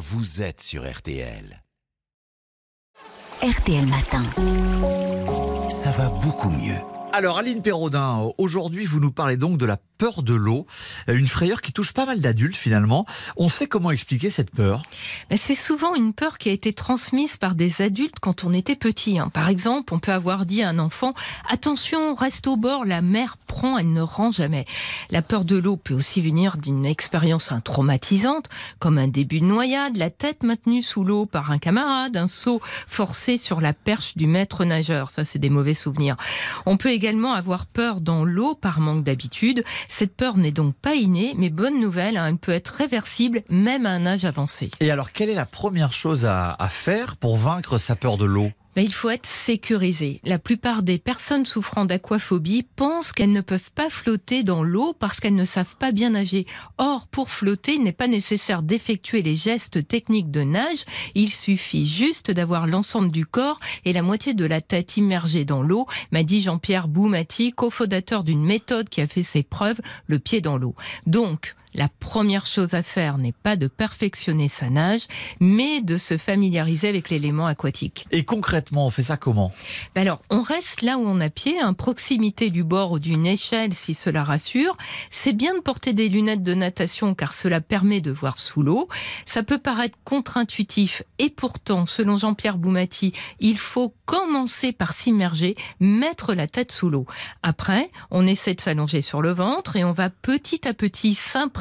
vous êtes sur RTL. RTL Matin. Ça va beaucoup mieux. Alors Aline Perraudin, aujourd'hui vous nous parlez donc de la peur de l'eau, une frayeur qui touche pas mal d'adultes finalement. On sait comment expliquer cette peur C'est souvent une peur qui a été transmise par des adultes quand on était petit. hein. Par exemple, on peut avoir dit à un enfant Attention, reste au bord, la mer prend, elle ne rend jamais. La peur de l'eau peut aussi venir d'une expérience traumatisante, comme un début de noyade, la tête maintenue sous l'eau par un camarade, un saut forcé sur la perche du maître nageur. Ça, c'est des mauvais souvenirs. On peut également avoir peur dans l'eau par manque d'habitude. Cette peur n'est donc pas innée, mais bonne nouvelle, hein, elle peut être réversible même à un âge avancé. Et alors quelle est la première chose à, à faire pour vaincre sa peur de l'eau? Mais il faut être sécurisé. La plupart des personnes souffrant d'aquaphobie pensent qu'elles ne peuvent pas flotter dans l'eau parce qu'elles ne savent pas bien nager. Or, pour flotter, il n'est pas nécessaire d'effectuer les gestes techniques de nage. Il suffit juste d'avoir l'ensemble du corps et la moitié de la tête immergée dans l'eau, m'a dit Jean-Pierre Boumati, cofondateur d'une méthode qui a fait ses preuves, le pied dans l'eau. Donc, la première chose à faire n'est pas de perfectionner sa nage, mais de se familiariser avec l'élément aquatique. Et concrètement, on fait ça comment? Ben Alors, on reste là où on a pied, à proximité du bord ou d'une échelle si cela rassure. C'est bien de porter des lunettes de natation car cela permet de voir sous l'eau. Ça peut paraître contre-intuitif et pourtant, selon Jean-Pierre Boumati, il faut commencer par s'immerger, mettre la tête sous l'eau. Après, on essaie de s'allonger sur le ventre et on va petit à petit s'imprégner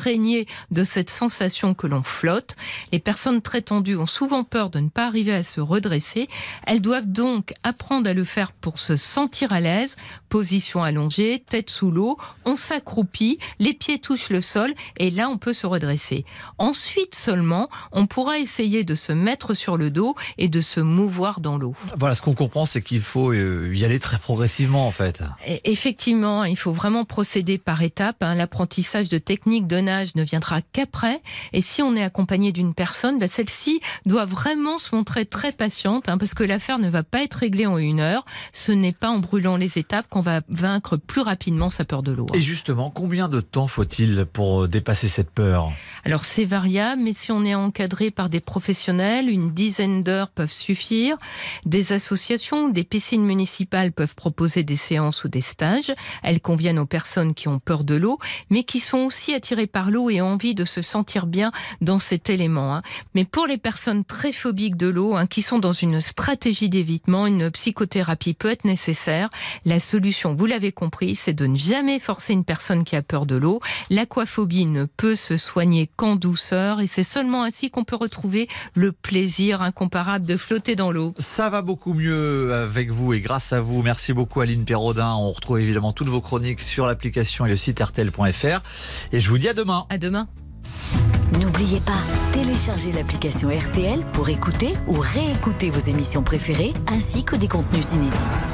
de cette sensation que l'on flotte. Les personnes très tendues ont souvent peur de ne pas arriver à se redresser. Elles doivent donc apprendre à le faire pour se sentir à l'aise. Position allongée, tête sous l'eau, on s'accroupit, les pieds touchent le sol et là on peut se redresser. Ensuite seulement, on pourra essayer de se mettre sur le dos et de se mouvoir dans l'eau. Voilà, ce qu'on comprend, c'est qu'il faut euh, y aller très progressivement en fait. Et Effectivement, il faut vraiment procéder par étapes. hein. L'apprentissage de techniques de ne viendra qu'après. Et si on est accompagné d'une personne, bah, celle-ci doit vraiment se montrer très patiente, hein, parce que l'affaire ne va pas être réglée en une heure. Ce n'est pas en brûlant les étapes qu'on va vaincre plus rapidement sa peur de l'eau. hein. Et justement, combien de temps faut-il pour euh, dépasser cette peur? Alors c'est variable, mais si on est encadré par des professionnels, une dizaine d'heures peuvent suffire. Des associations, des piscines municipales peuvent proposer des séances ou des stages. Elles conviennent aux personnes qui ont peur de l'eau, mais qui sont aussi attirées par l'eau et envie de se sentir bien dans cet élément. hein. Mais pour les personnes très phobiques de l'eau, hein, qui sont dans une stratégie d'évitement, une psychothérapie peut être nécessaire. La solution, vous l'avez compris, c'est de ne jamais forcer une personne qui a peur de l'eau. L'aquaphobie ne peut se soigner qu'en douceur et c'est seulement ainsi qu'on peut retrouver le plaisir incomparable de flotter dans l'eau. Ça va beaucoup mieux avec vous et grâce à vous. Merci beaucoup Aline Perraudin. On retrouve évidemment toutes vos chroniques sur l'application et le site rtl.fr. Et je vous dis à demain. À demain. N'oubliez pas, téléchargez l'application RTL pour écouter ou réécouter vos émissions préférées ainsi que des contenus inédits.